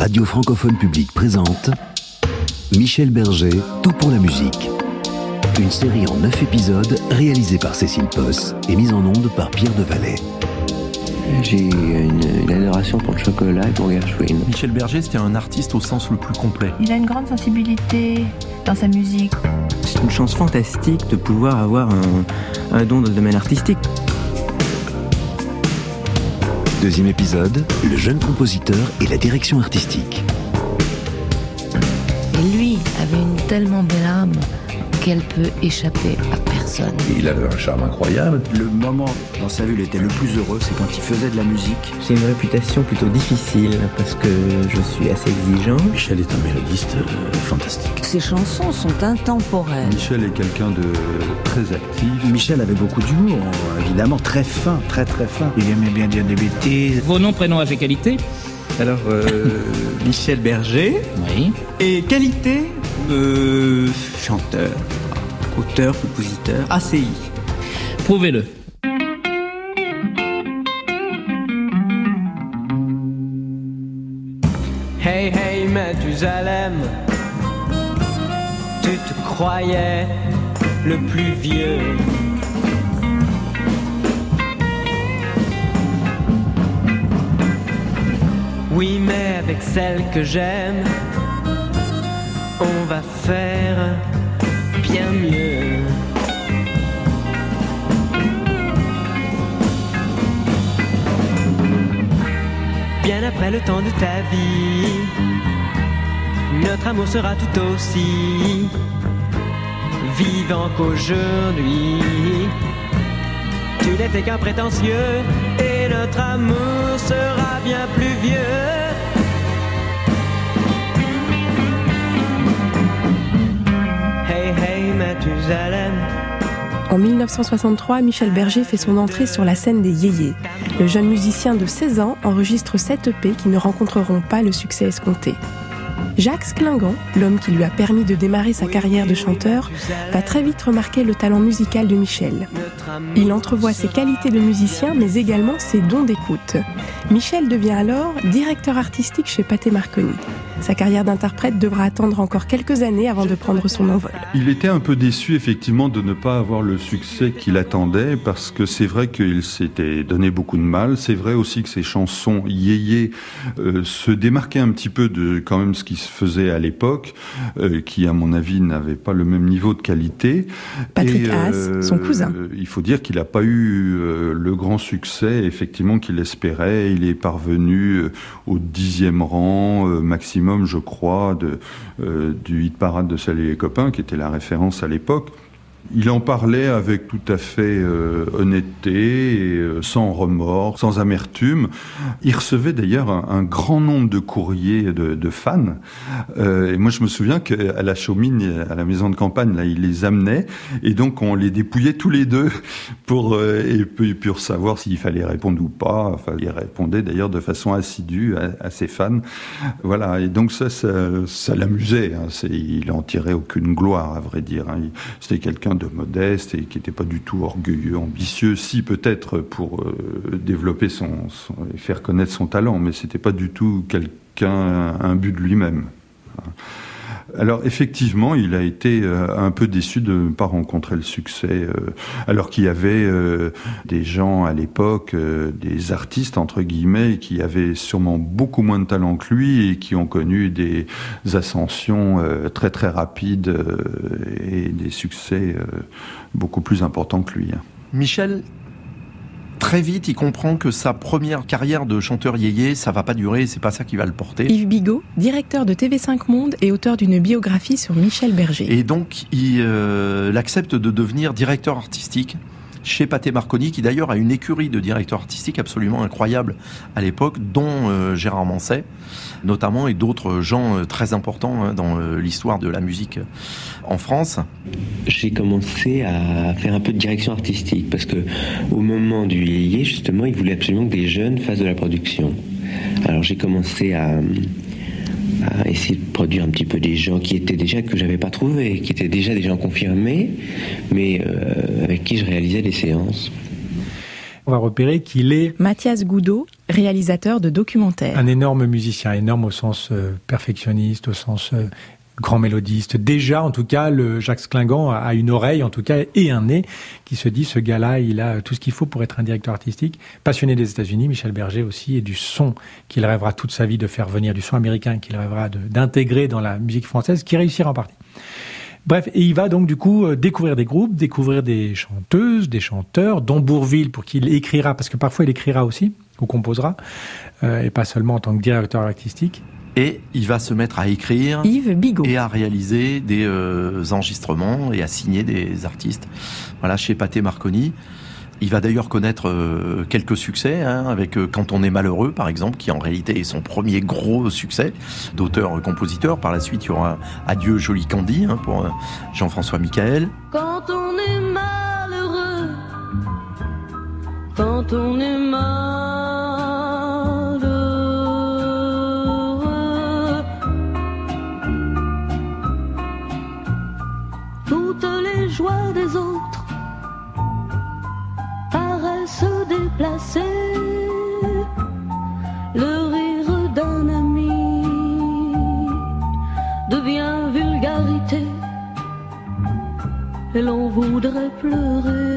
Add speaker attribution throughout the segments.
Speaker 1: Radio Francophone Publique présente Michel Berger, Tout pour la musique. Une série en 9 épisodes réalisée par Cécile Posse et mise en onde par Pierre Devalet.
Speaker 2: J'ai une, une adoration pour le chocolat et pour Gershwin.
Speaker 3: Michel Berger, c'était un artiste au sens le plus complet.
Speaker 4: Il a une grande sensibilité dans sa musique.
Speaker 5: C'est une chance fantastique de pouvoir avoir un, un don dans le domaine artistique.
Speaker 1: Deuxième épisode, le jeune compositeur et la direction artistique.
Speaker 6: Et lui avait une tellement belle âme qu'elle peut échapper à personne.
Speaker 7: Il avait un charme incroyable.
Speaker 8: Le moment dans sa vie où il était le plus heureux, c'est quand il faisait de la musique.
Speaker 5: J'ai une réputation plutôt difficile parce que je suis assez exigeant.
Speaker 7: Michel est un mélodiste euh, fantastique.
Speaker 9: Ses chansons sont intemporelles.
Speaker 10: Michel est quelqu'un de très actif.
Speaker 8: Michel avait beaucoup d'humour, évidemment, très fin, très très fin. Il aimait bien dire des bêtises.
Speaker 11: Vos noms, prénoms, âge et qualité?
Speaker 5: Alors, euh, Michel Berger.
Speaker 11: Oui.
Speaker 5: Et qualité euh, chanteur, auteur, compositeur, ACI.
Speaker 11: Prouvez-le.
Speaker 12: Hey hey Mathusalem, tu te croyais le plus vieux. Oui mais avec celle que j'aime, on va faire bien mieux. Bien après le temps de ta vie, notre amour sera tout aussi vivant qu'aujourd'hui. Tu n'étais qu'un prétentieux et notre amour sera bien plus vieux. Mathusalem.
Speaker 13: En 1963, Michel Berger fait son entrée sur la scène des Yéyés. Le jeune musicien de 16 ans enregistre 7 EP qui ne rencontreront pas le succès escompté. Jacques Sklingan, l'homme qui lui a permis de démarrer sa carrière de chanteur, va très vite remarquer le talent musical de Michel. Il entrevoit ses qualités de musicien, mais également ses dons d'écoute. Michel devient alors directeur artistique chez Pathé Marconi. Sa carrière d'interprète devra attendre encore quelques années avant de prendre son envol.
Speaker 10: Il était un peu déçu effectivement de ne pas avoir le succès qu'il attendait parce que c'est vrai qu'il s'était donné beaucoup de mal. C'est vrai aussi que ses chansons yéyé euh, se démarquaient un petit peu de quand même ce qui se faisait à l'époque, euh, qui à mon avis n'avait pas le même niveau de qualité.
Speaker 13: Patrick Et, Haas, son cousin.
Speaker 10: Euh, il faut dire qu'il n'a pas eu euh, le grand succès effectivement qu'il espérait. Il est parvenu euh, au dixième rang maximum je crois, de, euh, du hit parade de Salut les copains, qui était la référence à l'époque. Il en parlait avec tout à fait euh, honnêteté, et, euh, sans remords, sans amertume. Il recevait d'ailleurs un, grand nombre de courriers de, fans. Euh, et moi, je me souviens qu'à la Chaumine, à la maison de campagne, là, il les amenait, et donc on les dépouillait tous les deux pour et puis pour savoir s'il fallait répondre ou pas. Enfin, il répondait d'ailleurs de façon assidue à, ses fans. Voilà. Et donc ça, ça, ça l'amusait. Hein. Il en tirait aucune gloire, à vrai dire. Hein. C'était quelqu'un de modeste et qui n'était pas du tout orgueilleux, ambitieux, si peut-être pour euh, développer son, et faire connaître son talent, mais c'était pas du tout quelqu'un un but de lui-même. Alors effectivement, il a été euh, un peu déçu de ne pas rencontrer le succès, euh, alors qu'il y avait euh, des gens à l'époque, des artistes entre guillemets, qui avaient sûrement beaucoup moins de talent que lui et qui ont connu des ascensions très très rapides et des succès beaucoup plus importants que lui.
Speaker 3: Michel, très vite, il comprend que sa première carrière de chanteur yéyé, ça va pas durer, c'est pas ça qui va le porter.
Speaker 13: Yves Bigot, directeur de TV5 Monde et auteur d'une biographie sur Michel Berger.
Speaker 3: Et donc, il, euh, accepte de devenir directeur artistique chez Pathé Marconi, qui d'ailleurs a une écurie de directeurs artistiques absolument incroyable à l'époque, dont euh, Gérard Manset, notamment, et d'autres gens euh, très importants hein, dans euh, l'histoire de la musique en France.
Speaker 2: J'ai commencé à faire un peu de direction artistique, parce que au moment du yéyé, justement, il voulait absolument que des jeunes fassent de la production. Alors j'ai commencé à à essayer de produire un petit peu des gens qui étaient déjà que j'avais pas trouvé, qui étaient déjà des gens confirmés, mais euh, avec qui je réalisais des séances.
Speaker 14: on va repérer qu'il est
Speaker 13: Mathias Goudot, réalisateur de documentaires.
Speaker 14: Un énorme musicien, énorme au sens euh, perfectionniste, au sens euh, grand mélodiste. Déjà, en tout cas, le Jacques Klingant a une oreille, en tout cas, et un nez qui se dit, ce gars-là, il a tout ce qu'il faut pour être un directeur artistique. Passionné des États-Unis, Michel Berger aussi, et du son qu'il rêvera toute sa vie de faire venir, du son américain qu'il rêvera d'intégrer dans la musique française, qui réussira en partie. Bref, et il va donc du coup euh, découvrir des groupes, découvrir des chanteuses, des chanteurs, dont Bourville pour qui il écrira, parce que parfois il écrira aussi, ou composera, euh, et pas seulement en tant que directeur artistique.
Speaker 3: Et il va se mettre à écrire
Speaker 13: Yves Bigot.
Speaker 3: et à réaliser des euh, enregistrements et à signer des artistes. Voilà, chez Pathé Marconi. Il va d'ailleurs connaître euh, quelques succès, hein, avec euh, Quand on est malheureux, par exemple, qui en réalité est son premier gros succès d'auteur-compositeur. Par la suite, il y aura Adieu Joli Candy hein, pour euh, Jean-François Michael.
Speaker 15: Quand on est malheureux, quand on est malheureux, l'on voudrait pleurer.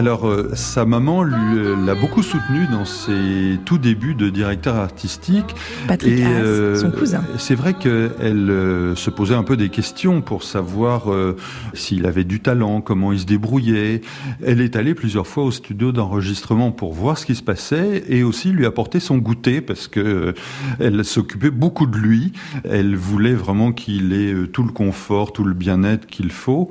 Speaker 10: Alors, euh, sa maman lui, euh, l'a beaucoup soutenu dans ses tout débuts de directeur artistique.
Speaker 13: Patrick
Speaker 10: Et,
Speaker 13: Haas,
Speaker 10: euh,
Speaker 13: son cousin.
Speaker 10: C'est vrai qu'elle se posait un peu des questions pour savoir s'il avait du talent, comment il se débrouillait. Elle est allée plusieurs fois au studio d'enregistrement pour voir ce qui se passait et aussi lui apporter son goûter parce que elle s'occupait beaucoup de lui. Elle voulait vraiment qu'il ait tout le confort, tout le bien-être qu'il faut.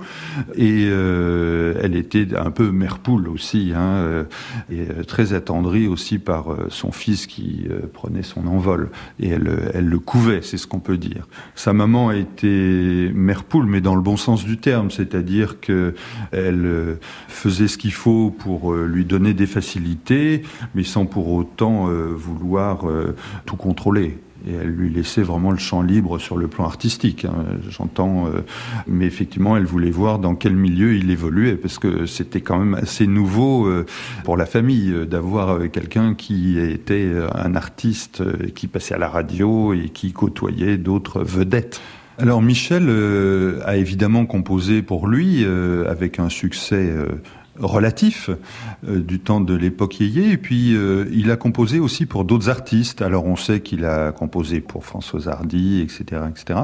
Speaker 10: Et elle était un peu mère poule aussi, hein, euh, et euh, très attendrie aussi par euh, son fils qui prenait son envol. Et elle, elle le couvait, c'est ce qu'on peut dire. Sa maman a été mère poule, mais dans le bon sens du terme, c'est-à-dire que elle faisait ce qu'il faut pour lui donner des facilités, mais sans pour autant vouloir tout contrôler. Et elle lui laissait vraiment le champ libre sur le plan artistique, hein, j'entends. euh, mais effectivement, elle voulait voir dans quel milieu il évoluait, parce que c'était quand même assez nouveau euh, pour la famille euh, d'avoir quelqu'un qui était un artiste qui passait à la radio et qui côtoyait d'autres vedettes. Alors Michel a évidemment composé pour lui avec un succès relatif euh, du temps de l'époque yéyé et puis euh, il a composé aussi pour d'autres artistes. Alors on sait qu'il a composé pour Françoise Hardy etc etc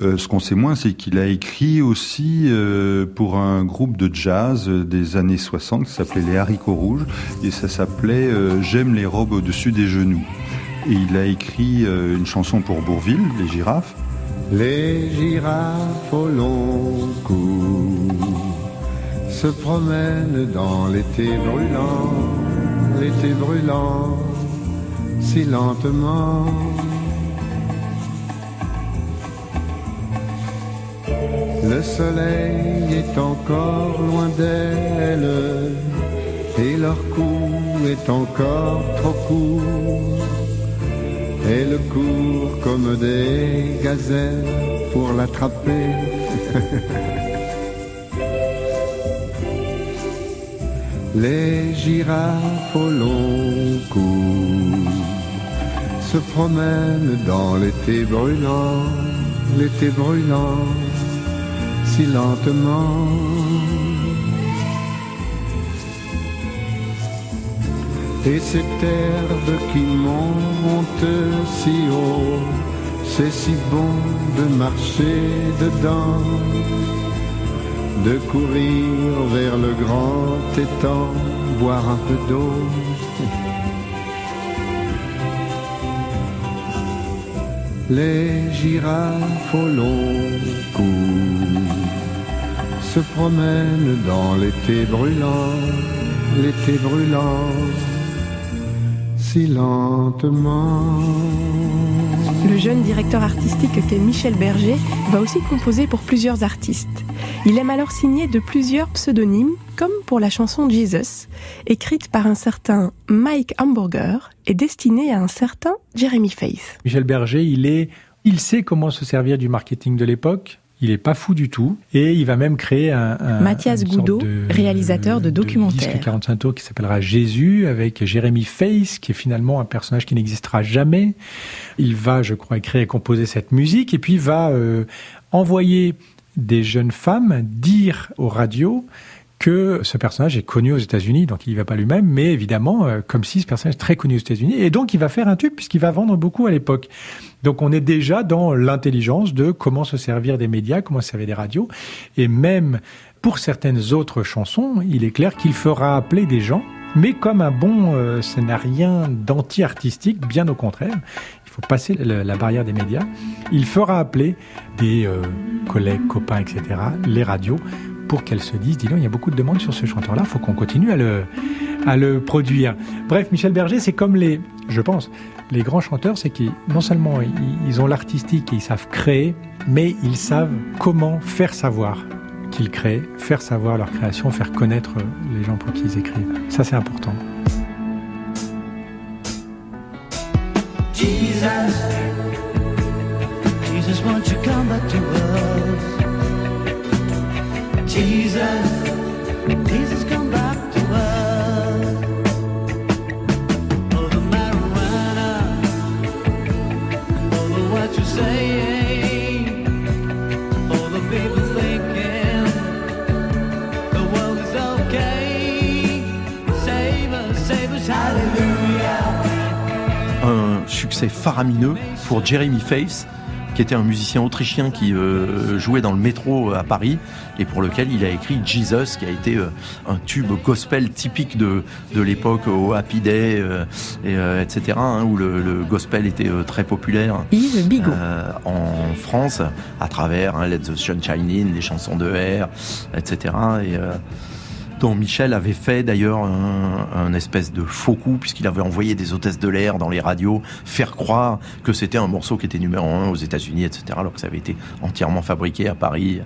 Speaker 10: Euh, ce qu'on sait moins c'est qu'il a écrit aussi pour un groupe de jazz des années 60 qui s'appelait les haricots rouges. Et ça s'appelait j'aime les robes au-dessus des genoux. Et il a écrit une chanson pour Bourville les girafes.
Speaker 16: Les girafes au long cou se promènent dans l'été brûlant, l'été brûlant, si lentement. Le soleil est encore loin d'elles et leur cou est encore trop court. Elle court comme des gazelles pour l'attraper. Les girafes au long cou se promènent dans l'été brûlant, l'été brûlant, si lentement. Et cette herbe qui monte si haut, c'est si bon de marcher dedans, de courir vers le grand étang, boire un peu d'eau. Les girafes au long cou se promènent dans l'été brûlant, l'été brûlant si lentement.
Speaker 13: Le jeune directeur artistique qu'est Michel Berger va aussi composer pour plusieurs artistes. Il aime alors signer de plusieurs pseudonymes, comme pour la chanson Jesus, écrite par un certain Mike Hamburger et destinée à un certain Jeremy Faith.
Speaker 14: Michel Berger, il est, il sait comment se servir du marketing de l'époque. Il est pas fou du tout. Et il va même créer un. un
Speaker 13: Mathias Goudot, réalisateur de documentaires.
Speaker 14: De 45 tours qui s'appellera Jésus, avec Jérémy Face, qui est finalement un personnage qui n'existera jamais. Il va, je crois, écrire et composer cette musique, et puis va euh, envoyer des jeunes femmes dire aux radios que ce personnage est connu aux États-Unis, donc il n'y va pas lui-même, mais évidemment, euh, comme si ce personnage est très connu aux États-Unis, et donc il va faire un tube puisqu'il va vendre beaucoup à l'époque. Donc on est déjà dans l'intelligence de comment se servir des médias, comment se servir des radios, et même pour certaines autres chansons, il est clair qu'il fera appeler des gens, mais comme un bon euh, scénarien d'anti-artistique, bien au contraire, faut passer la, barrière des médias, il fera appeler des euh, collègues, copains, etc., les radios, pour qu'elles se disent, dis donc, il y a beaucoup de demandes sur ce chanteur-là, il faut qu'on continue à le, à le produire. Bref, Michel Berger, c'est comme les, je pense, les grands chanteurs, c'est qu'ils, non seulement ils ont l'artistique et ils savent créer, mais ils savent comment faire savoir qu'ils créent, faire savoir leur création, faire connaître les gens pour qui ils écrivent. Ça, c'est important. Jesus, Jesus, won't you come back to us? Jesus,
Speaker 3: succès faramineux pour Jeremy Faith qui était un musicien autrichien qui euh, jouait dans le métro à Paris et pour lequel il a écrit Jesus, qui a été euh, un tube gospel typique de, de l'époque au Happy Day, euh, et, etc., hein, où le, le, gospel était très populaire.
Speaker 13: Yves Bigot.
Speaker 3: en France, à travers hein, Let the Sunshine In, les chansons de R, etc. Et, dont Michel avait fait d'ailleurs un, espèce de faux coup, puisqu'il avait envoyé des hôtesses de l'air dans les radios faire croire que c'était un morceau qui était numéro un aux États-Unis, etc., alors que ça avait été entièrement fabriqué à Paris,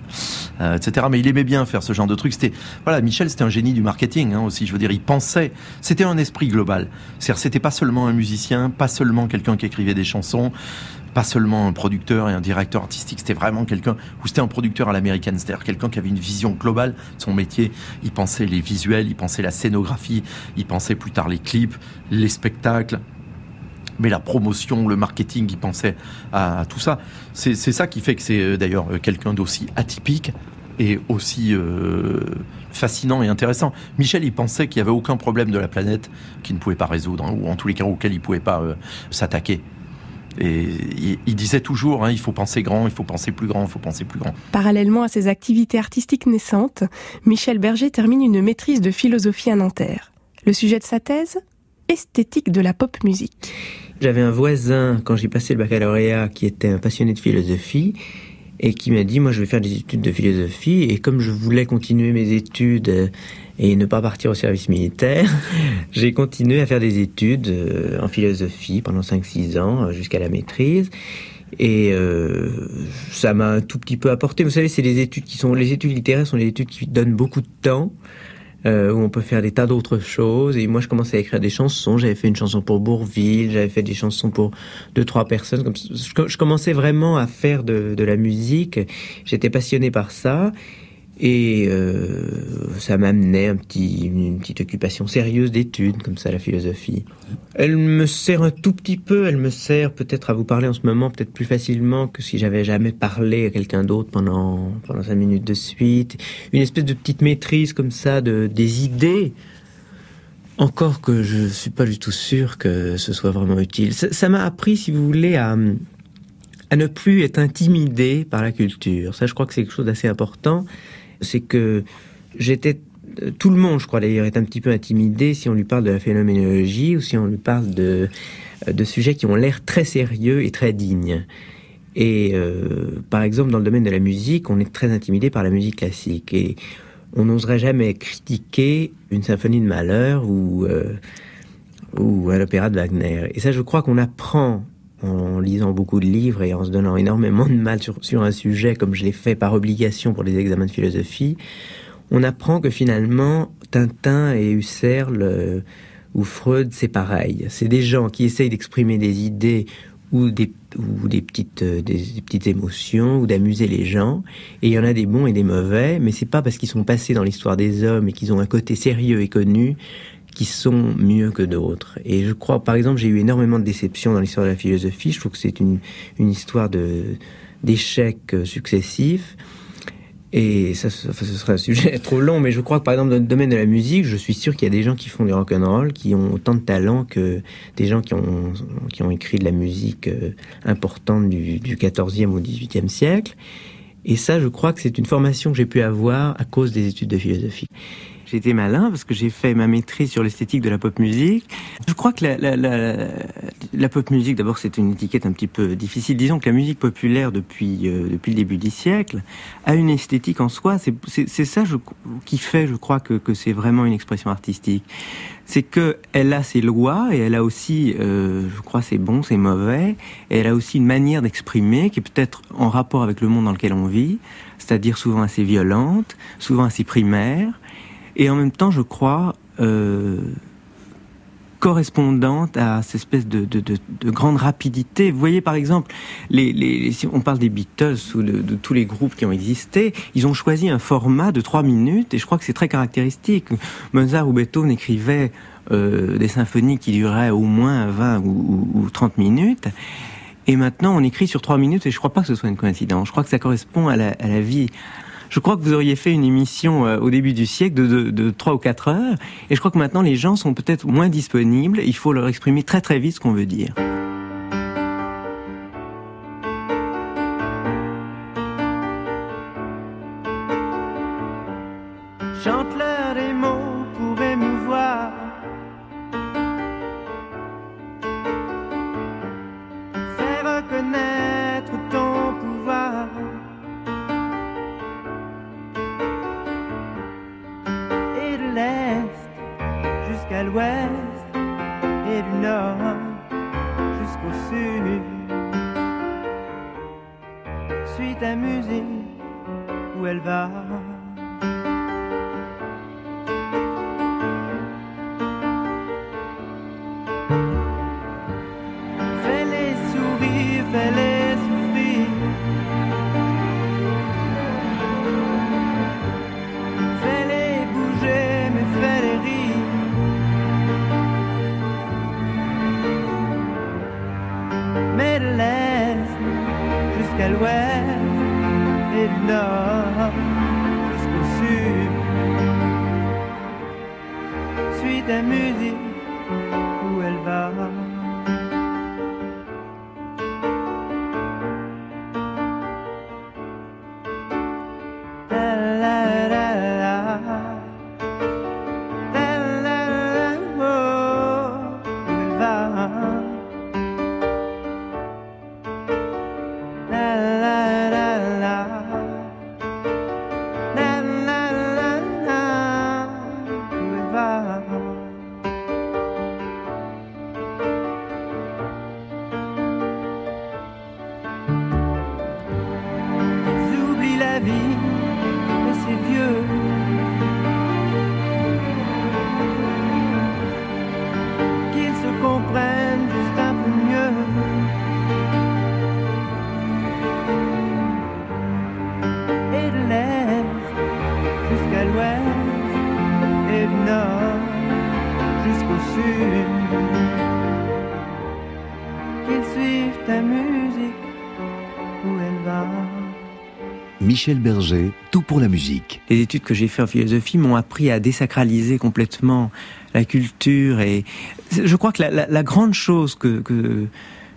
Speaker 3: euh, etc. Mais il aimait bien faire ce genre de truc. C'était, voilà, Michel, c'était un génie du marketing hein, aussi. Je veux dire, il pensait, c'était un esprit global. C'est-à-dire, c'était pas seulement un musicien, pas seulement quelqu'un qui écrivait des chansons pas seulement un producteur et un directeur artistique, c'était vraiment quelqu'un, ou c'était un producteur à l'américaine, c'est-à-dire quelqu'un qui avait une vision globale de son métier. Il pensait les visuels, il pensait la scénographie, il pensait plus tard les clips, les spectacles, mais la promotion, le marketing, il pensait à, tout ça. C'est ça qui fait que c'est d'ailleurs quelqu'un d'aussi atypique et aussi euh, fascinant et intéressant. Michel, il pensait qu'il n'y avait aucun problème de la planète qu'il ne pouvait pas résoudre, hein, ou en tous les cas auquel il ne pouvait pas euh, s'attaquer. Et il disait toujours, hein, il faut penser grand, il faut penser plus grand, il faut penser plus grand.
Speaker 13: Parallèlement à ses activités artistiques naissantes, Michel Berger termine une maîtrise de philosophie à Nanterre. Le sujet de sa thèse Esthétique de la pop musique.
Speaker 5: J'avais un voisin, quand j'ai passé le baccalauréat, qui était un passionné de philosophie, et qui m'a dit, moi je vais faire des études de philosophie, et comme je voulais continuer mes études et ne pas partir au service militaire, j'ai continué à faire des études en philosophie pendant 5-6 ans, jusqu'à la maîtrise. Et euh, ça m'a un tout petit peu apporté. Vous savez, c'est les études qui sont les études littéraires sont les études qui donnent beaucoup de temps. Euh, où on peut faire des tas d'autres choses. Et moi, je commençais à écrire des chansons. J'avais fait une chanson pour Bourville, j'avais fait des chansons pour deux, trois personnes. Je, commençais vraiment à faire de, de la musique. J'étais passionné par ça. Et euh, ça m'amenait un petit, une petite occupation sérieuse d'études, comme ça, la philosophie. Elle me sert un tout petit peu, elle me sert peut-être à vous parler en ce moment, peut-être plus facilement que si j'avais jamais parlé à quelqu'un d'autre pendant, pendant cinq minutes de suite. Une espèce de petite maîtrise comme ça de, des idées. Encore que je suis pas du tout sûr que ce soit vraiment utile. Ça m'a appris, si vous voulez, à, à ne plus être intimidé par la culture. Ça, je crois que c'est quelque chose d'assez important c'est que j'étais tout le monde, je crois d'ailleurs, est un petit peu intimidé si on lui parle de la phénoménologie ou si on lui parle de, de sujets qui ont l'air très sérieux et très dignes. Et euh, par exemple, dans le domaine de la musique, on est très intimidé par la musique classique et on n'oserait jamais critiquer une symphonie de Malheur ou euh, ou un opéra de Wagner. Et ça, je crois qu'on apprend en lisant beaucoup de livres et en se donnant énormément de mal sur, un sujet comme je l'ai fait par obligation pour les examens de philosophie, on apprend que finalement Tintin et Husserl euh, ou Freud, c'est pareil. C'est des gens qui essayent d'exprimer des idées ou des, ou des, petites, euh, des, petites émotions, ou d'amuser les gens. Et il y en a des bons et des mauvais, mais c'est pas parce qu'ils sont passés dans l'histoire des hommes et qu'ils ont un côté sérieux et connu qui sont mieux que d'autres. Et je crois, par exemple, j'ai eu énormément de déceptions dans l'histoire de la philosophie. Je trouve que c'est une, une histoire de d'échecs successifs. Et ça, ce serait un sujet trop long, mais je crois que par exemple dans le domaine de la musique, je suis sûr qu'il y a des gens qui font du rock and roll, qui ont autant de talent que des gens qui ont, qui ont écrit de la musique euh, importante du, du 14e ou 18e siècle. Et ça, je crois que c'est une formation que j'ai pu avoir à cause des études de philosophie. J'ai été malin parce que j'ai fait ma maîtrise sur l'esthétique de la pop musique. Je crois que la, pop musique, d'abord, c'est une étiquette un petit peu difficile. Disons que la musique populaire, depuis, euh, depuis le début du siècle, a une esthétique en soi. C'est ça qui fait, je crois, que, c'est vraiment une expression artistique. C'est que elle a ses lois et elle a aussi, euh, je crois, ses bons, ses mauvais. Et elle a aussi une manière d'exprimer qui est peut-être en rapport avec le monde dans lequel on vit, c'est-à-dire souvent assez violente, souvent assez primaire et en même temps, je crois, euh, correspondante à cette espèce de, de, de, de, grande rapidité. Vous voyez, par exemple, si on parle des Beatles ou de, tous les groupes qui ont existé, ils ont choisi un format de trois minutes, et je crois que c'est très caractéristique. Mozart ou Beethoven écrivaient euh, des symphonies qui duraient au moins 20 ou, ou, ou 30 minutes. Et maintenant, on écrit sur trois minutes, et je crois pas que ce soit une coïncidence. Je crois que ça correspond à la vie je crois que vous auriez fait une émission euh, au début du siècle de, de, de 3 ou 4 heures. Et je crois que maintenant, les gens sont peut-être moins disponibles. Il faut leur exprimer très très vite ce qu'on veut dire.
Speaker 17: Ta musique où elle va.
Speaker 1: Michel Berger, tout pour la musique.
Speaker 5: Les études que j'ai fait en philosophie m'ont appris à désacraliser complètement la culture et je crois que la, la, la grande chose que que,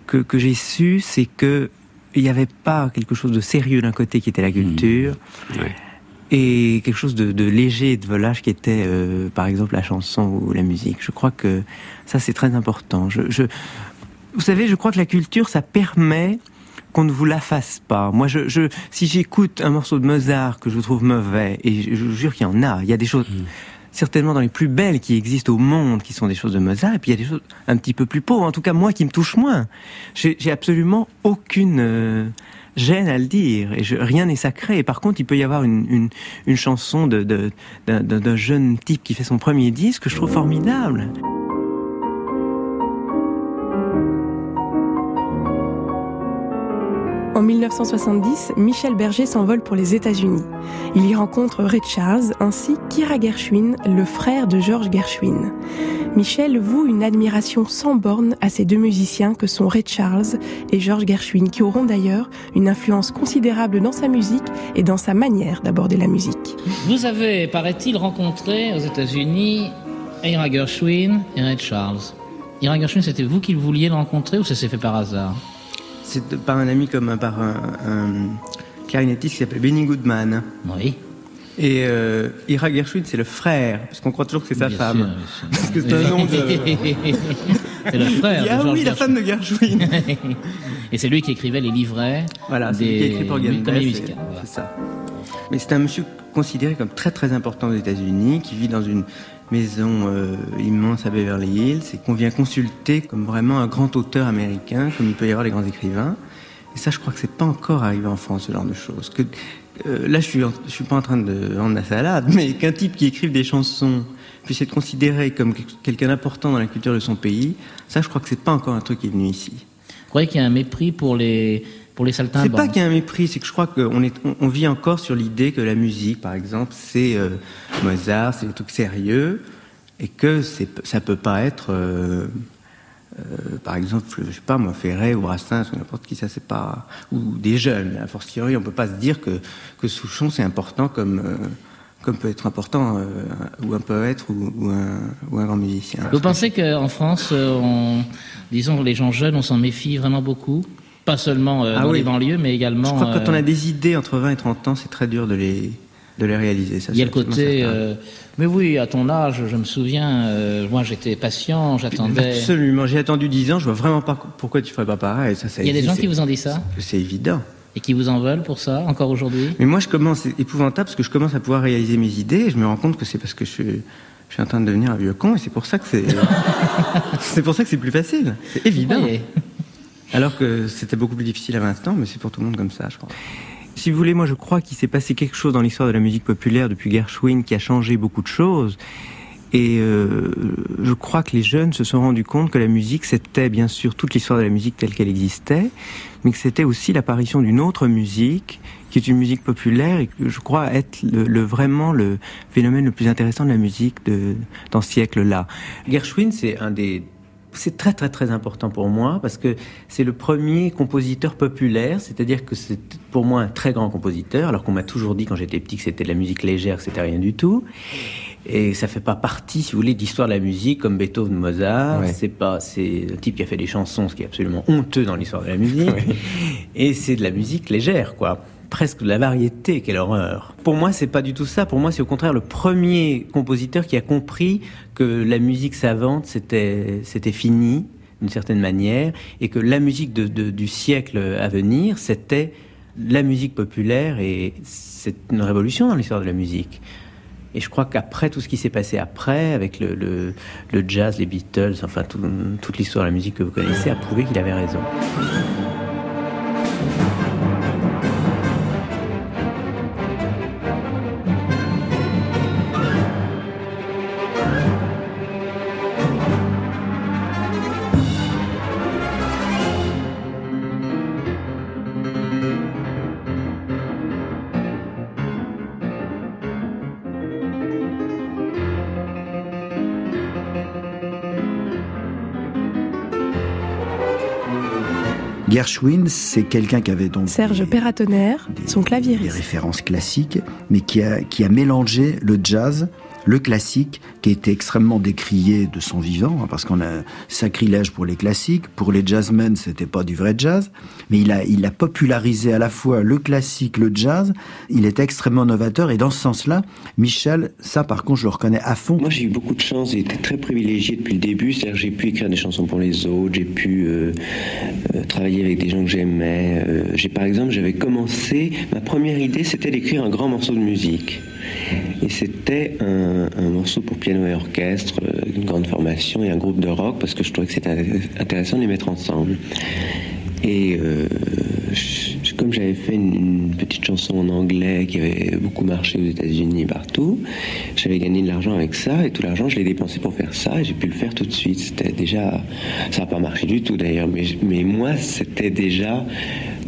Speaker 5: que, que j'ai su, c'est que il n'y avait pas quelque chose de sérieux d'un côté qui était la culture.
Speaker 18: Mmh. Ouais.
Speaker 5: Et quelque chose de, de léger et de volage qui était, euh, par exemple, la chanson ou la musique. Je crois que ça, c'est très important. Je, je, vous savez, je crois que la culture, ça permet qu'on ne vous la fasse pas. Moi, je, je si j'écoute un morceau de Mozart que je trouve mauvais, et je, je vous jure qu'il y en a, il y a des choses
Speaker 18: Mmh.
Speaker 5: certainement dans les plus belles qui existent au monde, qui sont des choses de Mozart, et puis il y a des choses un petit peu plus pauvres, en tout cas moi qui me touchent moins. J'ai absolument aucune euh, gêne à le dire, et je, rien n'est sacré. Et par contre, il peut y avoir une, une, une chanson de- de- d'un de, d'un jeune type qui fait son premier disque que je trouve formidable.
Speaker 13: En 1970, Michel Berger s'envole pour les États-Unis. Il y rencontre Ray Charles ainsi qu'Ira Gershwin, le frère de George Gershwin. Michel voue une admiration sans borne à ces deux musiciens que sont Ray Charles et George Gershwin, qui auront d'ailleurs une influence considérable dans sa musique et dans sa manière d'aborder la musique.
Speaker 11: Vous avez, paraît-il, rencontré aux États-Unis Ira Gershwin et Ray Charles. Ira Gershwin, c'était vous qui vouliez le rencontrer ou ça s'est fait par hasard?
Speaker 5: C'est par un ami comme par un, un clarinettiste qui s'appelle Benny Goodman.
Speaker 11: Oui.
Speaker 5: Et euh, Ira Gershwin, c'est le frère, parce qu'on croit toujours que c'est sa
Speaker 11: Bien
Speaker 5: femme.
Speaker 11: sûr.
Speaker 5: Parce que c'est un nom de...
Speaker 11: c'est le frère.
Speaker 5: Il y a,
Speaker 11: de George
Speaker 5: oui, la femme de Gershwin.
Speaker 11: Et c'est lui qui écrivait les livrets.
Speaker 5: Voilà, c'est lui qui a écrit pour
Speaker 11: comédies
Speaker 5: c'est-.
Speaker 11: Voilà.
Speaker 5: Ça. Mais c'est un monsieur considéré comme très très important aux États-Unis, qui vit dans une maison euh, immense à Beverly Hills et qu'on vient consulter comme vraiment un grand auteur américain, comme il peut y avoir les grands écrivains. Et ça, je crois que c'est pas encore arrivé en France, ce genre de choses. Que, euh, là, je suis, en- je suis pas en train de vendre la salade, mais qu'un type qui écrive des chansons puisse être considéré comme quelqu'un d'important dans la culture de son pays, ça, je crois que c'est pas encore un truc qui est venu ici.
Speaker 11: Vous croyez qu'il y a un mépris pour les, pour les
Speaker 5: C'est
Speaker 11: saltimbanques
Speaker 5: pas qu'il y a un mépris, c'est que je crois qu'on est, on, on vit encore sur l'idée que la musique, par exemple, c'est euh, Mozart, c'est des trucs sérieux, et que c'est, ça peut pas être, euh, euh, par exemple, je sais pas moi, Ferré ou Brassens ou n'importe qui, ça c'est pas, ou des jeunes. A fortiori, on peut pas se dire que que Souchon c'est important comme euh, comme peut être important euh, ou un poète ou, ou un ou un grand musicien.
Speaker 11: Vous pensez qu'en France, on, disons, les gens jeunes, on s'en méfie vraiment beaucoup? Pas seulement
Speaker 5: Ah
Speaker 11: dans
Speaker 5: oui.
Speaker 11: les banlieues, mais également.
Speaker 5: Je crois que quand on a des idées entre 20 et 30 ans, c'est très dur de les de les réaliser. Ça,
Speaker 11: Il y a le côté. euh, mais oui, à ton âge, je me souviens, euh, moi j'étais patient, j'attendais.
Speaker 5: Absolument. J'ai attendu 10 ans. Je vois vraiment pas pourquoi tu ferais pas pareil. Ça, ça
Speaker 11: Il y a des gens qui vous ont dit ça
Speaker 5: C'est évident.
Speaker 11: Et qui vous en veulent pour ça, encore aujourd'hui?
Speaker 5: Mais moi, je commence, c'est épouvantable parce que je commence à pouvoir réaliser mes idées et je me rends compte que c'est parce que je suis, je suis en train de devenir un vieux con et c'est pour ça que c'est, c'est pour ça que c'est plus facile. C'est évident. Alors que c'était beaucoup plus difficile à 20 ans, mais c'est pour tout le monde comme ça, je crois. Si vous voulez, moi je crois qu'il s'est passé quelque chose dans l'histoire de la musique populaire depuis Gershwin qui a changé beaucoup de choses. Et euh, je crois que les jeunes se sont rendus compte que la musique, c'était bien sûr toute l'histoire de la musique telle qu'elle existait, mais que c'était aussi l'apparition d'une autre musique, qui est une musique populaire, et que je crois être le, vraiment le phénomène le plus intéressant de la musique dans ce siècle-là. Gershwin, c'est un des c'est très très très important pour moi parce que c'est le premier compositeur populaire, c'est-à-dire que c'est pour moi un très grand compositeur, alors qu'on m'a toujours dit quand j'étais petit que c'était de la musique légère, que c'était rien du tout. Et ça fait pas partie, si vous voulez, de l'histoire de la musique comme Beethoven, Mozart.
Speaker 2: Ouais.
Speaker 5: C'est pas, c'est un type qui a fait des chansons, ce qui est absolument honteux dans l'histoire de la musique. Et c'est de la musique légère, quoi. Presque de la variété, quelle horreur. Pour moi, c'est pas du tout ça. Pour moi, c'est au contraire le premier compositeur qui a compris que la musique savante, c'était, c'était fini, d'une certaine manière, et que la musique du siècle à venir, c'était la musique populaire, et c'est une révolution dans l'histoire de la musique. Et je crois qu'après tout ce qui s'est passé après, avec le, jazz, les Beatles, enfin tout- toute l'histoire de la musique que vous connaissez, a prouvé qu'il avait raison.
Speaker 8: Gershwin, c'est quelqu'un qui avait donc
Speaker 13: Serge Perratonnerre, son
Speaker 8: des
Speaker 13: claviériste.
Speaker 8: références classiques, mais qui a, qui a mélangé le jazz, le classique, qui a été extrêmement décrié de son vivant, hein, parce qu'on a sacrilège pour les classiques. Pour les jazzmen, c'était pas du vrai jazz, mais il a, il a popularisé à la fois le classique, le jazz. Il est extrêmement novateur, et dans ce sens-là, Michel, ça par contre, je le reconnais à fond.
Speaker 2: Moi, j'ai eu beaucoup de chance, j'ai été très privilégié depuis le début. C'est-à-dire j'ai pu écrire des chansons pour les autres, j'ai pu euh, euh, travailler avec des gens que j'aimais. Euh, j'ai, par exemple, j'avais commencé, ma première idée, c'était d'écrire un grand morceau de musique. Et c'était un, morceau pour piano et orchestre, euh, une grande formation et un groupe de rock, parce que je trouvais que c'était intéressant de les mettre ensemble. Et euh, comme j'avais fait une, petite chanson en anglais qui avait beaucoup marché aux États-Unis et partout, j'avais gagné de l'argent avec ça et tout l'argent je l'ai dépensé pour faire ça et j'ai pu le faire tout de suite. C'était déjà, ça n'a pas marché du tout d'ailleurs, mais moi c'était déjà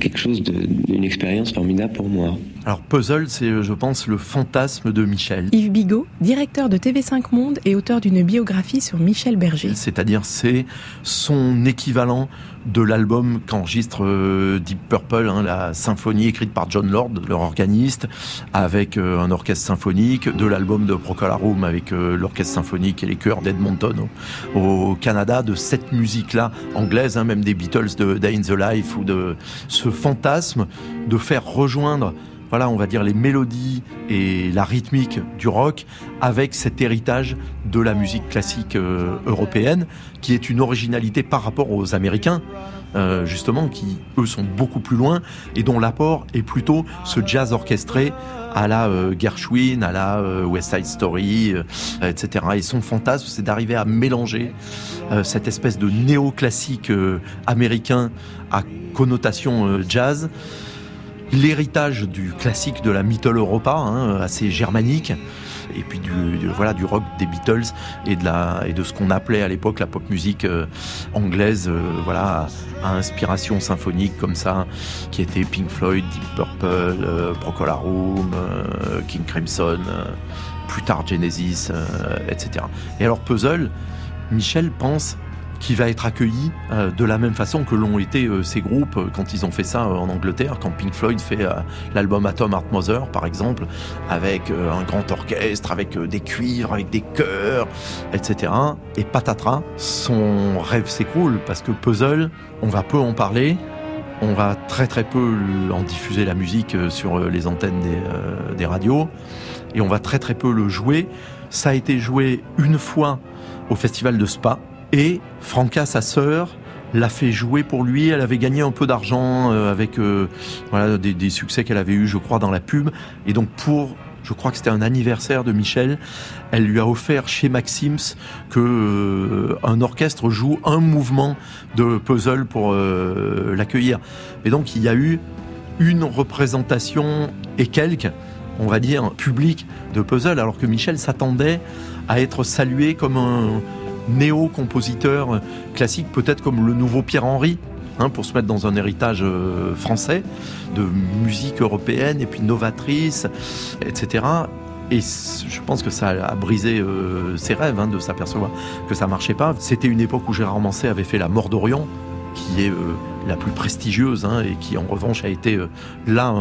Speaker 2: quelque chose d'une expérience formidable pour moi.
Speaker 3: Alors Puzzle, c'est je pense le fantasme de Michel.
Speaker 13: Yves Bigot, directeur de TV5 Monde et auteur d'une biographie sur Michel Berger.
Speaker 3: C'est-à-dire c'est son équivalent de l'album qu'enregistre euh, Deep Purple, hein, la symphonie écrite par John Lord, leur organiste, avec euh, un orchestre symphonique, de l'album de Procol Harum avec euh, l'orchestre symphonique et les chœurs d'Edmonton au, Canada, de cette musique-là anglaise, hein, même des Beatles de Day in the Life ou de ce fantasme de faire rejoindre voilà, on va dire les mélodies et la rythmique du rock avec cet héritage de la musique classique euh, européenne, qui est une originalité par rapport aux Américains, euh, justement, qui eux sont beaucoup plus loin et dont l'apport est plutôt ce jazz orchestré à la euh, Gershwin, à la West Side Story, etc. Et son fantasme, c'est d'arriver à mélanger cette espèce de néoclassique américain à connotation jazz l'héritage du classique de la Mittel Europa, hein, assez germanique, et puis du, voilà du rock des Beatles et de la et de ce qu'on appelait à l'époque la pop musique euh, anglaise, euh, voilà à, inspiration symphonique comme ça, qui était Pink Floyd, Deep Purple, euh, Procol Harum, King Crimson, plus tard Genesis, etc. Et alors Puzzle, Michel pense qui va être accueilli euh, de la même façon que l'ont été euh, ces groupes euh, quand ils ont fait ça en Angleterre, quand Pink Floyd fait l'album Atom Heart Mother, par exemple, avec un grand orchestre, avec des cuivres, avec des chœurs, etc. Et patatras, son rêve s'écroule parce que Puzzle, on va peu en parler, on va très très peu en diffuser la musique sur les antennes des, des, radios et on va très très peu le jouer. Ça a été joué une fois au festival de Spa et Franca, sa sœur, l'a fait jouer pour lui. Elle avait gagné un peu d'argent euh, avec euh, des, succès qu'elle avait eu, je crois, dans la pub. Et donc pour je crois que c'était un anniversaire de Michel, elle lui a offert chez Maxims que euh, un orchestre joue un mouvement de puzzle pour l'accueillir. Et donc il y a eu une représentation et quelques, on va dire, public de puzzle, alors que Michel s'attendait à être salué comme un néo-compositeur classique, peut-être comme le nouveau Pierre-Henri, hein, pour se mettre dans un héritage euh, français de musique européenne et puis novatrice, etc. Et je pense que ça a brisé euh, ses rêves hein, de s'apercevoir que ça marchait pas. C'était une époque où Gérard Manset avait fait La Mort d'Orient, qui est euh, la plus prestigieuse hein, et qui en revanche a été là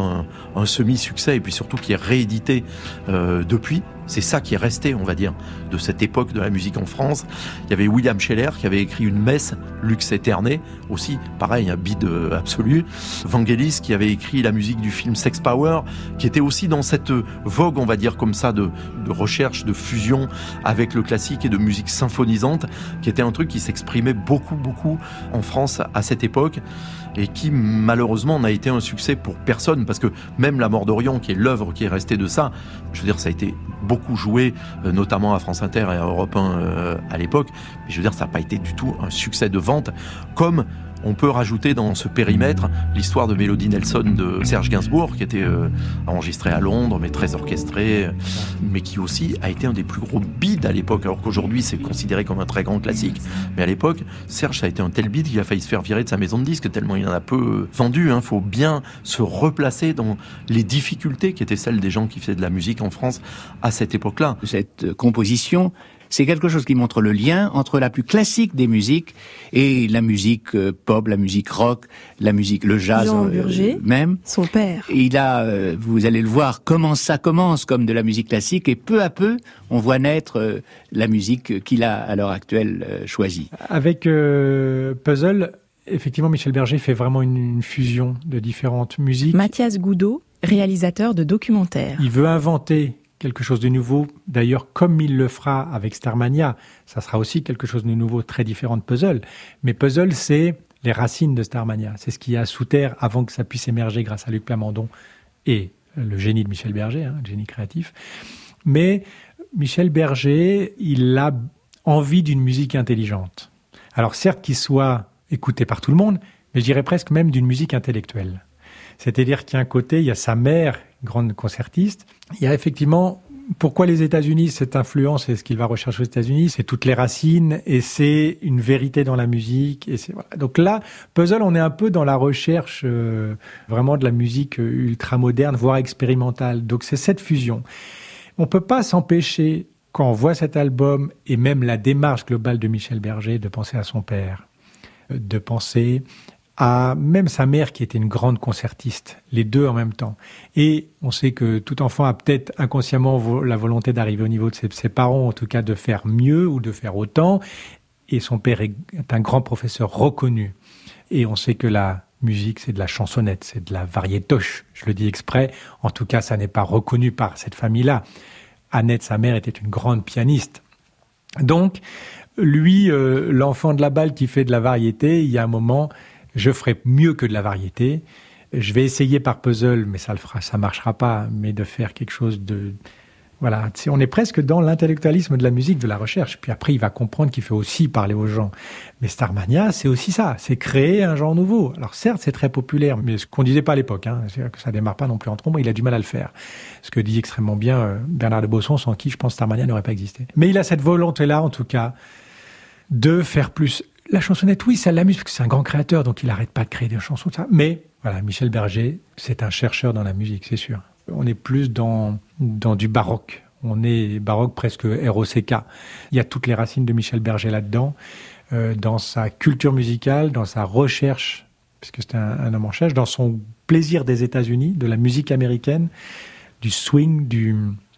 Speaker 3: un, semi-succès et puis surtout qui est réédité depuis. C'est ça qui est resté, on va dire, de cette époque de la musique en France. Il y avait William Scheller qui avait écrit une messe, Lux Aeterné, aussi, pareil, un bide euh, absolu. Vangelis qui avait écrit la musique du film Sex Power, qui était aussi dans cette vogue, on va dire comme ça, de, de recherche, de fusion avec le classique et de musique symphonisante, qui était un truc qui s'exprimait beaucoup, beaucoup en France à cette époque et qui malheureusement n'a été un succès pour personne parce que même La Mort d'Orient, qui est l'œuvre qui est restée de ça, je veux dire, ça a été beaucoup joué, euh, notamment à France Inter et à Europe 1 euh, à l'époque, mais je veux dire, ça n'a pas été du tout un succès de vente comme on peut rajouter dans ce périmètre l'histoire de Mélodie Nelson de Serge Gainsbourg, qui était euh, enregistré à Londres, mais très orchestré, mais qui aussi a été un des plus gros bids à l'époque, alors qu'aujourd'hui c'est considéré comme un très grand classique. Mais à l'époque, Serge, ça a été un tel bid qu'il a failli se faire virer de sa maison de disques, tellement il en a peu euh, vendu. Il hein. faut bien se replacer dans les difficultés qui étaient celles des gens qui faisaient de la musique en France à cette époque-là.
Speaker 19: Cette composition c'est quelque chose qui montre le lien entre la plus classique des musiques et la musique euh, pop, la musique rock, la musique, le jazz
Speaker 13: Jean euh, Burger,
Speaker 19: même.
Speaker 13: Son père.
Speaker 19: il a, euh, vous allez le voir, comment ça commence comme de la musique classique et peu à peu, on voit naître la musique qu'il a à l'heure actuelle choisie.
Speaker 14: Avec Puzzle, effectivement, Michel Berger fait vraiment une, une fusion de différentes musiques.
Speaker 13: Mathias Goudot, réalisateur de documentaires.
Speaker 14: Il veut inventer quelque chose de nouveau. D'ailleurs, comme il le fera avec Starmania, ça sera aussi quelque chose de nouveau, très différent de Puzzle. Mais Puzzle, c'est les racines de Starmania. C'est ce qui a sous terre avant que ça puisse émerger grâce à Luc Plamondon et le génie de Michel Berger, hein, le génie créatif. Mais Michel Berger, il a envie d'une musique intelligente. Alors certes qu'il soit écouté par tout le monde, mais je dirais presque même d'une musique intellectuelle. C'est-à-dire qu'il y a un côté, il y a sa mère, grande concertiste, il y a effectivement pourquoi les États-Unis, cette influence et ce qu'il va rechercher aux États-Unis, c'est toutes les racines et c'est une vérité dans la musique. Et c'est voilà. Donc là, Puzzle, on est un peu dans la recherche euh, vraiment de la musique ultra moderne, voire expérimentale. Donc c'est cette fusion. On peut pas s'empêcher quand on voit cet album et même la démarche globale de Michel Berger de penser à son père, de penser à même sa mère qui était une grande concertiste, les deux en même temps. Et on sait que tout enfant a peut-être inconsciemment la volonté d'arriver au niveau de ses, parents, en tout cas de faire mieux ou de faire autant. Et son père est un grand professeur reconnu. Et on sait que la musique, c'est de la chansonnette, c'est de la variétoche. Je le dis exprès. En tout cas, ça n'est pas reconnu par cette famille-là. Annette, sa mère, était une grande pianiste. Donc, lui, euh, l'enfant de la balle qui fait de la variété, il y a un moment, je ferai mieux que de la variété. Je vais essayer par puzzle, mais ça le fera, ça marchera pas, mais de faire quelque chose de, voilà, on est presque dans l'intellectualisme de la musique, de la recherche. Puis après, il va comprendre qu'il fait aussi parler aux gens. Mais Starmania, c'est aussi ça, c'est créer un genre nouveau. Alors certes, c'est très populaire, mais ce qu'on disait pas à l'époque, hein, c'est que ça démarre pas non plus en trombe, il a du mal à le faire. Ce que dit extrêmement bien euh, Bernard de Bosson, sans qui je pense Starmania n'aurait pas existé. Mais il a cette volonté-là, en tout cas, de faire plus. La chansonnette, oui, ça l'amuse parce que c'est un grand créateur, donc il n'arrête pas de créer des chansons, ça. Mais voilà, Michel Berger, c'est un chercheur dans la musique, c'est sûr. On est plus dans, dans du baroque. On est baroque presque ROCK. Il y a toutes les racines de Michel Berger là-dedans, euh, dans sa culture musicale, dans sa recherche, puisque c'est un, un, homme en cherche, dans son plaisir des États-Unis, de la musique américaine, du swing, du,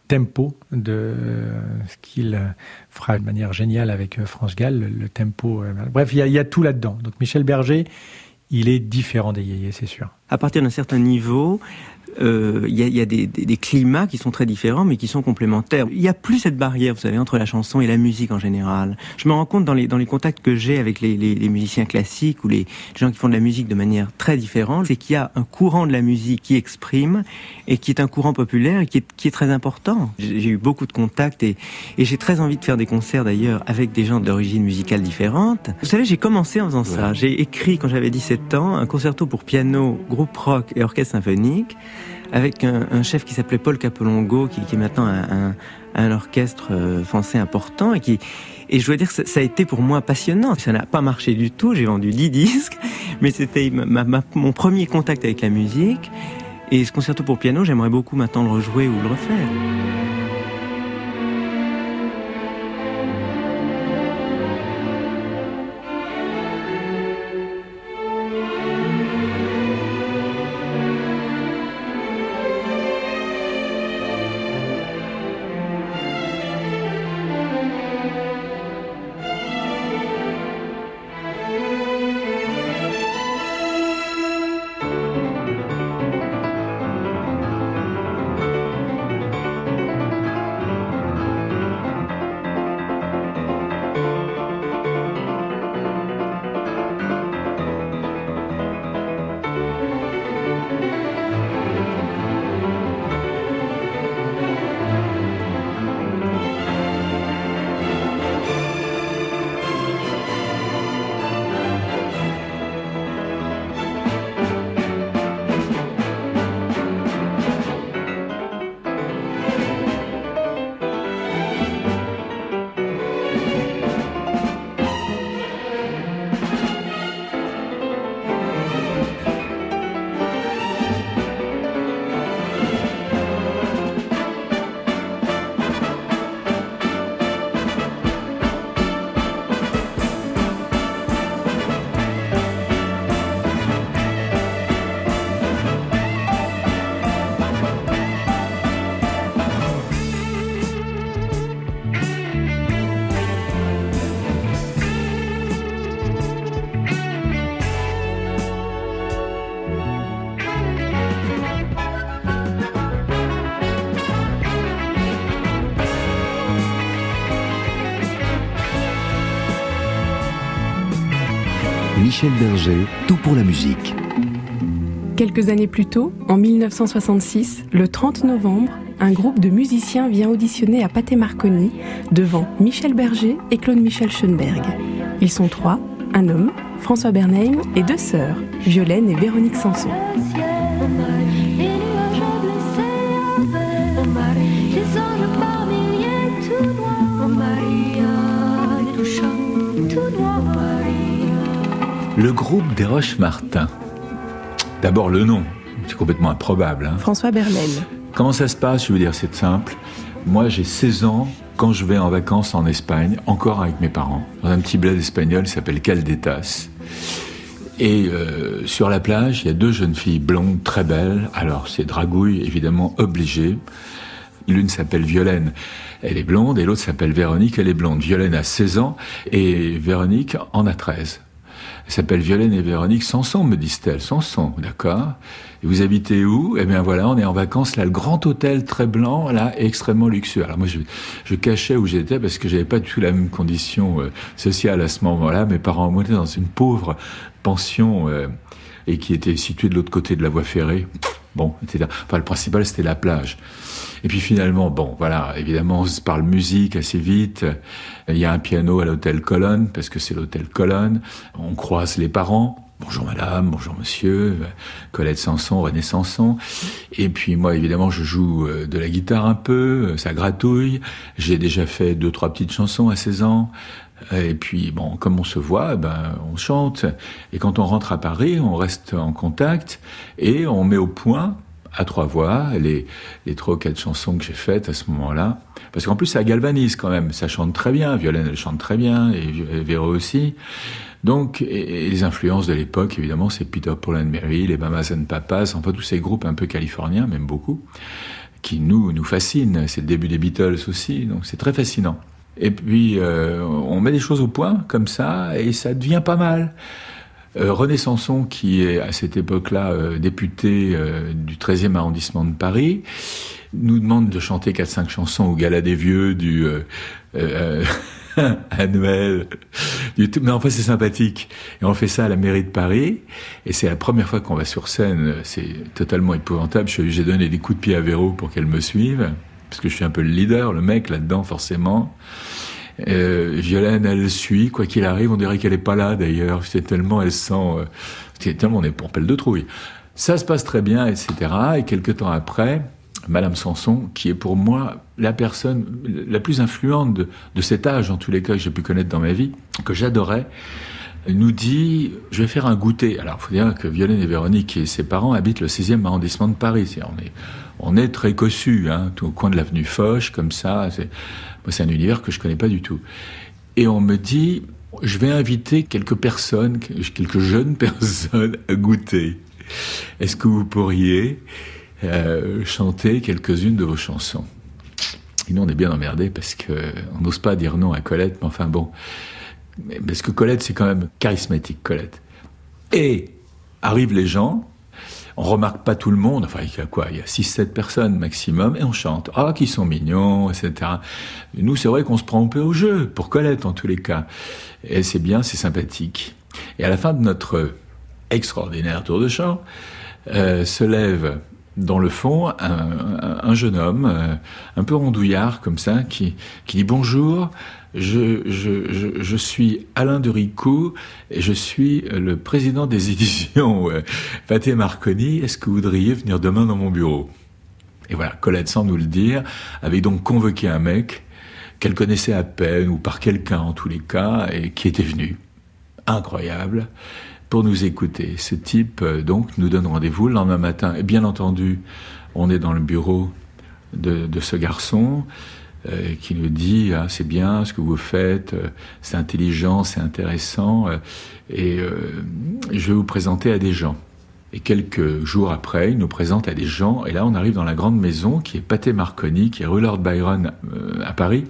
Speaker 14: tempo de ce qu'il fera de manière géniale avec euh, France Gall, le, tempo. Euh, bref, il y, y a tout là-dedans. Donc Michel Berger, il est différent des yéyés, c'est sûr.
Speaker 5: À partir d'un certain niveau, euh, il y a, y a des, des, des, climats qui sont très différents, mais qui sont complémentaires. Il n'y a plus cette barrière, vous savez, entre la chanson et la musique en général. Je me rends compte dans les, dans les contacts que j'ai avec les, les, les, musiciens classiques ou les gens qui font de la musique de manière très différente, c'est qu'il y a un courant de la musique qui exprime et qui est un courant populaire et qui est, qui est très important. J'ai eu beaucoup de contacts et, et j'ai très envie de faire des concerts d'ailleurs avec des gens d'origine musicale différente. Vous savez, j'ai commencé en faisant ça. J'ai écrit quand j'avais 17 ans un concerto pour piano, groupe rock et orchestre symphonique avec un, chef qui s'appelait Paul Capolongo, qui, est maintenant un, orchestre euh, français important et je dois dire ça, ça a été pour moi passionnant. Ça n'a pas marché du tout. J'ai vendu 10 disques, mais c'était mon premier contact avec la musique. Et ce concerto pour piano, j'aimerais beaucoup maintenant le rejouer ou le refaire.
Speaker 1: Michel Berger, tout pour la musique.
Speaker 13: Quelques années plus tôt, en 1966, le 30 novembre, un groupe de musiciens vient auditionner à Pathé Marconi devant Michel Berger et Claude Michel Schoenberg. Ils sont trois, un homme, François Bernheim, et deux sœurs, Violaine et Véronique Sanson.
Speaker 20: Le groupe des Roches-Martin. D'abord le nom, c'est complètement improbable. Hein.
Speaker 13: François Bernel.
Speaker 20: Comment ça se passe? Je veux dire, c'est simple. Moi, j'ai 16 ans quand je vais en vacances en Espagne, encore avec mes parents, dans un petit bled espagnol qui s'appelle Caldetas. Et euh, sur la plage, il y a deux jeunes filles blondes très belles. Alors, c'est dragouille, évidemment, obligé. L'une s'appelle Violaine, elle est blonde, et l'autre s'appelle Véronique, elle est blonde. Violaine a 16 ans et Véronique en a 13. Elle s'appelle Violaine et Véronique Sanson, me disent-elles. Sanson, d'accord. Et vous habitez où? Eh bien voilà, on est en vacances là, le grand hôtel très blanc, là, extrêmement luxueux. Alors moi, je, je cachais où j'étais parce que j'avais pas du tout la même condition euh, sociale à ce moment-là. Mes parents m'ont dans une pauvre pension euh, et qui était située de l'autre côté de la voie ferrée. Bon, etc. Enfin, le principal, c'était la plage. Et puis finalement, bon, voilà, évidemment, on se parle musique assez vite. Il y a un piano à l'hôtel Colonne, parce que c'est l'hôtel Colonne. On croise les parents. Bonjour madame, bonjour monsieur, Colette Sanson, René Sanson. Et puis moi, évidemment, je joue euh, de la guitare un peu, euh, ça gratouille. J'ai déjà fait deux, trois petites chansons à 16 ans. Et puis, bon, comme on se voit, ben, on chante. Et quand on rentre à Paris, on reste en contact et on met au point à trois voix, les, les trois ou quatre chansons que j'ai faites à ce moment-là. Parce qu'en plus, ça galvanise quand même. Ça chante très bien. Violaine, elle chante très bien. Et Véro aussi. Donc, les influences de l'époque, évidemment, c'est Peter, Paul and Mary, les Mamas and Papas, enfin tous ces groupes un peu californiens, même beaucoup, qui nous, nous fascinent. C'est le début des Beatles aussi. Donc, c'est très fascinant. Et puis, euh, on met des choses au point, comme ça, et ça devient pas mal. Euh, René Sanson, qui est à cette époque-là euh, député du 13e arrondissement de Paris, nous demande de chanter 4-5 chansons au Gala des Vieux du annuel. Du tout. Mais en fait, c'est sympathique. Et on fait ça à la mairie de Paris. Et c'est la première fois qu'on va sur scène. C'est totalement épouvantable. J'ai donné des coups de pied à Véro pour qu'elle me suive. Parce que je suis un peu le leader, le mec là-dedans, forcément. Euh, Violaine, elle suit, quoi qu'il arrive, on dirait qu'elle est pas là d'ailleurs. C'est tellement elle sent, euh, tellement on est pour pelle de trouille. Ça se passe très bien, etc. Et quelques temps après, Madame Sanson, qui est pour moi la personne la plus influente de, cet âge, en tous les cas, que j'ai pu connaître dans ma vie, que j'adorais, nous dit je vais faire un goûter. Alors, il faut dire que Violaine et Véronique et ses parents habitent le 16e arrondissement de Paris. on est on est très cossu, hein, au coin de l'avenue Foch, comme ça. C'est, un univers que je connais pas du tout. Et on me dit, je vais inviter quelques personnes, quelques jeunes personnes à goûter. Est-ce que vous pourriez euh, chanter quelques-unes de vos chansons? Et nous, on est bien emmerdés parce que on n'ose pas dire non à Colette, mais enfin bon. Parce que Colette, c'est quand même charismatique, Colette. Et arrivent les gens, on remarque pas tout le monde, enfin il y a quoi, il y a 6-7 personnes maximum, et on chante, ah qui sont mignons, etc. nous c'est vrai qu'on se prend un peu au jeu, pour Colette en tous les cas, et c'est bien, c'est sympathique. Et à la fin de notre extraordinaire tour de chant, euh, se lève dans le fond un, jeune homme, euh, un peu rondouillard comme ça, qui, qui dit bonjour, je, suis Alain de Ricou et je suis le président des éditions Pathé Marconi. Est-ce que vous voudriez venir demain dans mon bureau? Et voilà, Colette, sans nous le dire, avait donc convoqué un mec qu'elle connaissait à peine, ou par quelqu'un en tous les cas, et qui était venu. Incroyable pour nous écouter. Ce type, euh, donc, nous donne rendez-vous le lendemain matin. Et bien entendu, on est dans le bureau de ce garçon. Euh, qui nous dit ah, c'est bien ce que vous faites, euh, c'est intelligent, c'est intéressant, euh, et je vais vous présenter à des gens. Et quelques jours après, il nous présente à des gens, et là on arrive dans la grande maison qui est Pathé Marconi, qui est rue Lord Byron à Paris.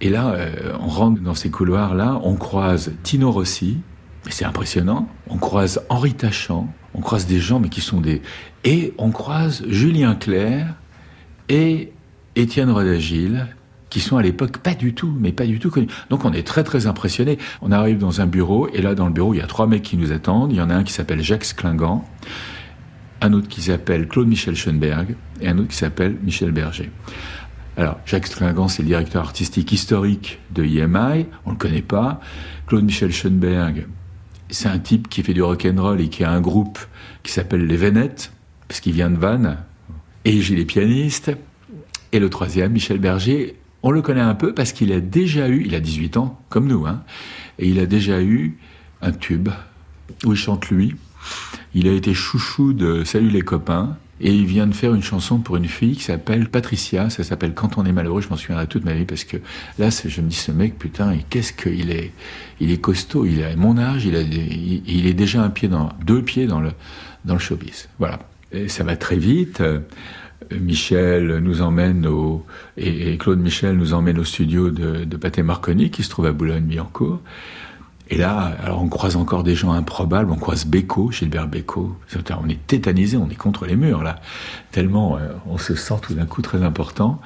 Speaker 20: Et là, on rentre dans ces couloirs-là, on croise Tino Rossi, mais c'est impressionnant. On croise Henri Tachant, on croise des gens, mais qui sont des. Et on croise Julien Clerc et Étienne Rodagil, qui sont à l'époque pas du tout, mais pas du tout connus. Donc on est très très impressionné. On arrive dans un bureau et là dans le bureau il y a trois mecs qui nous attendent. Il y en a un qui s'appelle Jacques Klingant, un autre qui s'appelle Claude Michel Schoenberg et un autre qui s'appelle Michel Berger. Alors Jacques Klingant c'est le directeur artistique historique de IMI, on le connaît pas. Claude Michel Schoenberg c'est un type qui fait du rock and roll et qui a un groupe qui s'appelle les Vénettes parce qu'il vient de Vannes et j'ai les pianistes. Et le troisième, Michel Berger, on le connaît un peu parce qu'il a déjà eu, il a 18 ans, comme nous, hein, et il a déjà eu un tube où il chante lui. Il a été chouchou de Salut les copains. Et il vient de faire une chanson pour une fille qui s'appelle Patricia. Ça s'appelle Quand on est malheureux. Je m'en souviendrai toute ma vie parce que là, je me dis, ce mec, putain, qu'est-ce qu'il est, il est costaud. Il a mon âge. Il a, il, est déjà un pied dans, deux pieds dans le, dans le showbiz. Voilà. Et ça va très vite. Michel nous emmène au, et, Claude Michel nous emmène au studio de, de Pathé Marconi qui se trouve à Boulogne-Billancourt. Et là, alors on croise encore des gens improbables, on croise Beko, Gilbert Beko. On est tétanisé, on est contre les murs là. Tellement euh, on se sent tout d'un coup très important.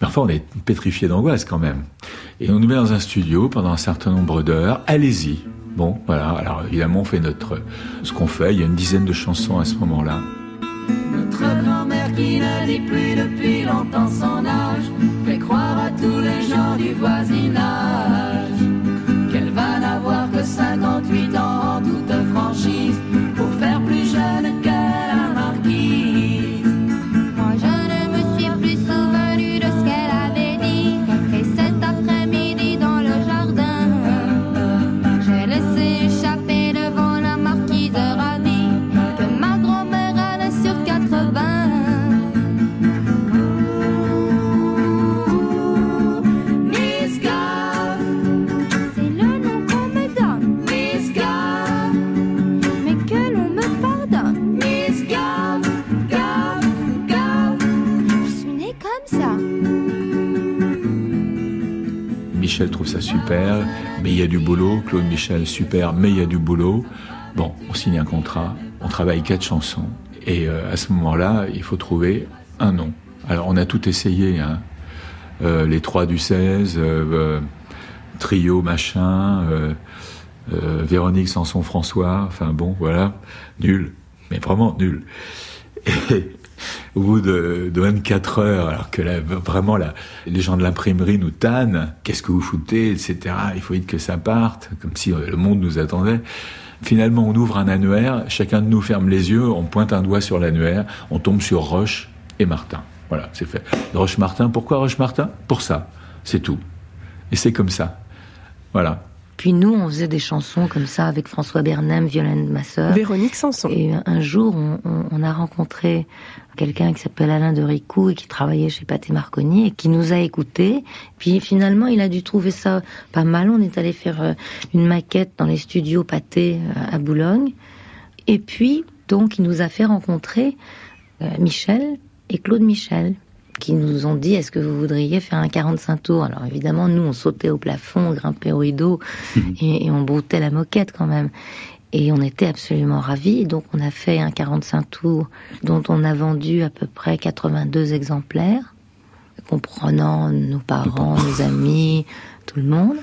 Speaker 20: Parfois on est pétrifié d'angoisse quand même. Et on nous met dans un studio pendant un certain nombre d'heures. Allez-y. Bon, voilà. Alors évidemment on fait notre ce qu'on fait. Il y a une dizaine de chansons à ce moment-là.
Speaker 21: Notre qui ne dit plus depuis longtemps son âge fait croire à tous les gens du voisinage qu'elle va n'avoir que 58 ans
Speaker 20: Trouve ça super, mais il y a du boulot. Claude Michel, super, mais il y a du boulot. Bon, on signe un contrat, on travaille quatre chansons. Et euh, à ce moment-là, il faut trouver un nom. Alors, on a tout essayé, hein. Euh, les trois du 16, euh, trio machin, Véronique Sanson François, enfin bon, voilà, nul, mais vraiment nul. Au bout de, de 24 heures, alors que vraiment là, les gens de l'imprimerie nous tannent, qu'est-ce que vous foutez, etc. Il faut vite que ça parte, comme si euh, le monde nous attendait. Finalement, on ouvre un annuaire, chacun de nous ferme les yeux, on pointe un doigt sur l'annuaire, on tombe sur Roche et Martin. Voilà, c'est fait. Roche Martin, pourquoi Roche Martin? Pour ça, c'est tout. Et c'est comme ça. Voilà.
Speaker 6: Puis nous, on faisait des chansons comme ça avec François Bernam, Violaine, ma sœur.
Speaker 13: Véronique Sanson.
Speaker 6: Et un jour, on, on- on a rencontré quelqu'un qui s'appelle Alain de Ricou et qui travaillait chez Pathé Marconi et qui nous a écoutés. Puis finalement, il a dû trouver ça pas mal. On est allé faire euh, une maquette dans les studios Pathé euh, à Boulogne. Et puis, donc, il nous a fait rencontrer euh, Michel et Claude Michel qui nous ont dit est-ce que vous voudriez faire un 45 tours? Alors évidemment, nous, on sautait au plafond, on grimpait au rideau et, et on broutait la moquette quand même. Et on était absolument ravis. Donc on a fait un 45 tours dont on a vendu à peu près 82 exemplaires, comprenant nos parents, nos amis, tout le monde.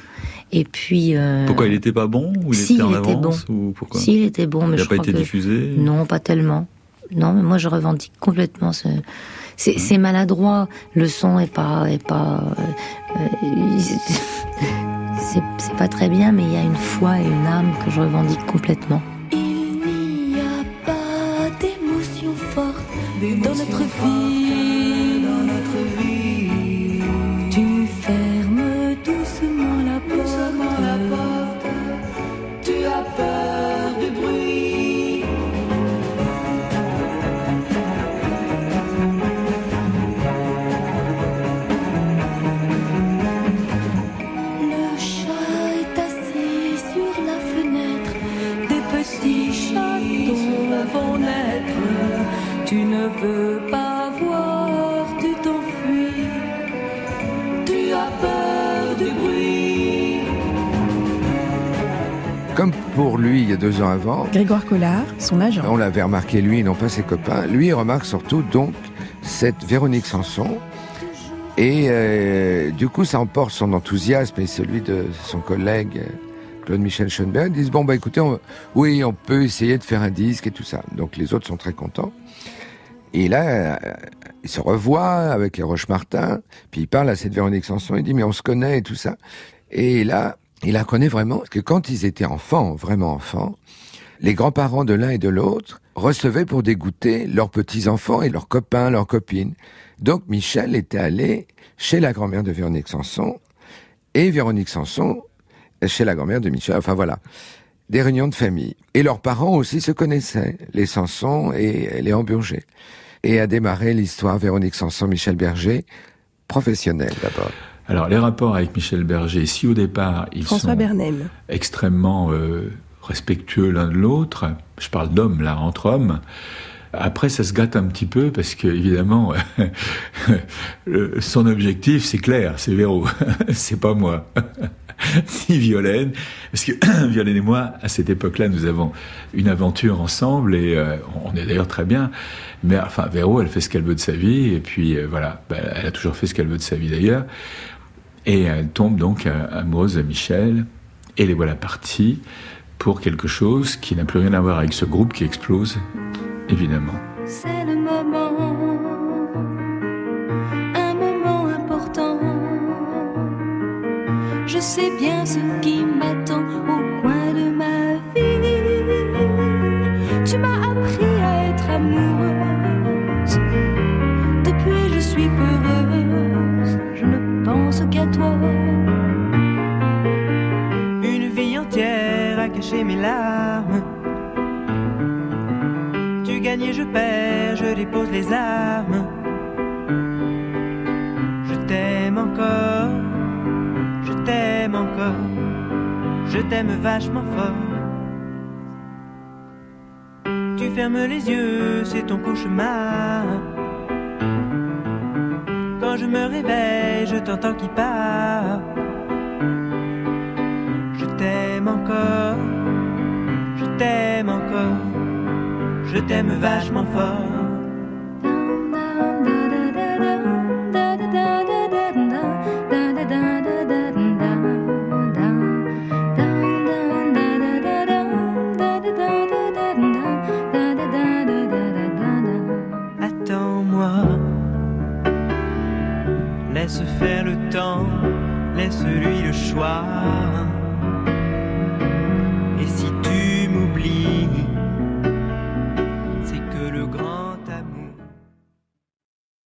Speaker 6: Et puis... euh,
Speaker 22: Pourquoi il était pas bon ou il
Speaker 6: si,
Speaker 22: était en
Speaker 6: il était bon.
Speaker 22: ou pourquoi?
Speaker 6: Si, il était bon, mais
Speaker 22: Il n'a pas
Speaker 6: crois
Speaker 22: été
Speaker 6: que-
Speaker 22: diffusé?
Speaker 6: Non, pas tellement. Non, mais moi je revendique complètement ce. C'est c'est maladroit. Le son est pas est pas. euh, euh, c'est c'est pas très bien, mais il y a une foi et une âme que je revendique complètement.
Speaker 15: Il n'y a pas d'émotion forte dans notre vie.
Speaker 23: Pour lui, il y a deux ans avant,
Speaker 13: Grégoire Collard, son agent.
Speaker 23: on l'avait remarqué lui, non pas ses copains. Lui, il remarque surtout donc cette Véronique Sanson. Et euh, du coup, ça emporte son enthousiasme et celui de son collègue euh, Claude-Michel Schoenberg. Ils disent, bon, bah écoutez, on- oui, on peut essayer de faire un disque et tout ça. Donc les autres sont très contents. Et là, euh, il se revoit avec les Roche-Martin, puis il parle à cette Véronique Sanson, il dit, mais on se connaît et tout ça. Et là, il connaît vraiment, que quand ils étaient enfants, vraiment enfants, les grands-parents de l'un et de l'autre recevaient pour dégoûter leurs petits-enfants et leurs copains, leurs copines. Donc Michel était allé chez la grand-mère de Véronique Sanson et Véronique Sanson chez la grand-mère de Michel. Enfin voilà. des réunions de famille. Et leurs parents aussi se connaissaient, les Sanson et les Burger. Et a démarré l'histoire Véronique Sanson, Michel Berger, professionnel d'abord.
Speaker 20: Alors, les rapports avec Michel Berger, si au départ, ils
Speaker 13: François
Speaker 20: sont extrêmement euh, respectueux l'un de l'autre, je parle d'hommes là, entre hommes, après, ça se gâte un petit peu parce que, évidemment, son objectif, c'est clair, c'est Véro, c'est pas moi, ni Violaine, parce que Violaine et moi, à cette époque-là, nous avons une aventure ensemble et euh, on est d'ailleurs très bien. Mais enfin, Véro, elle fait ce qu'elle veut de sa vie et puis euh, voilà, Ben, elle a toujours fait ce qu'elle veut de sa vie d'ailleurs. Et elle tombe donc amoureuse de Michel et les voilà partis pour quelque chose qui n'a plus rien à voir avec ce groupe qui explose, évidemment.
Speaker 15: C'est le moment, un moment important. Je sais bien ce qui m'attend au coin de toi.
Speaker 17: Une vie entière à cacher mes larmes. Tu gagnes et je perds, je dépose les armes. Je t'aime encore, je t'aime encore, je t'aime vachement fort. Tu fermes les yeux, c'est ton cauchemar. Je me réveille, je t'entends qui part. Je t'aime encore, je t'aime encore, je t'aime vachement fort.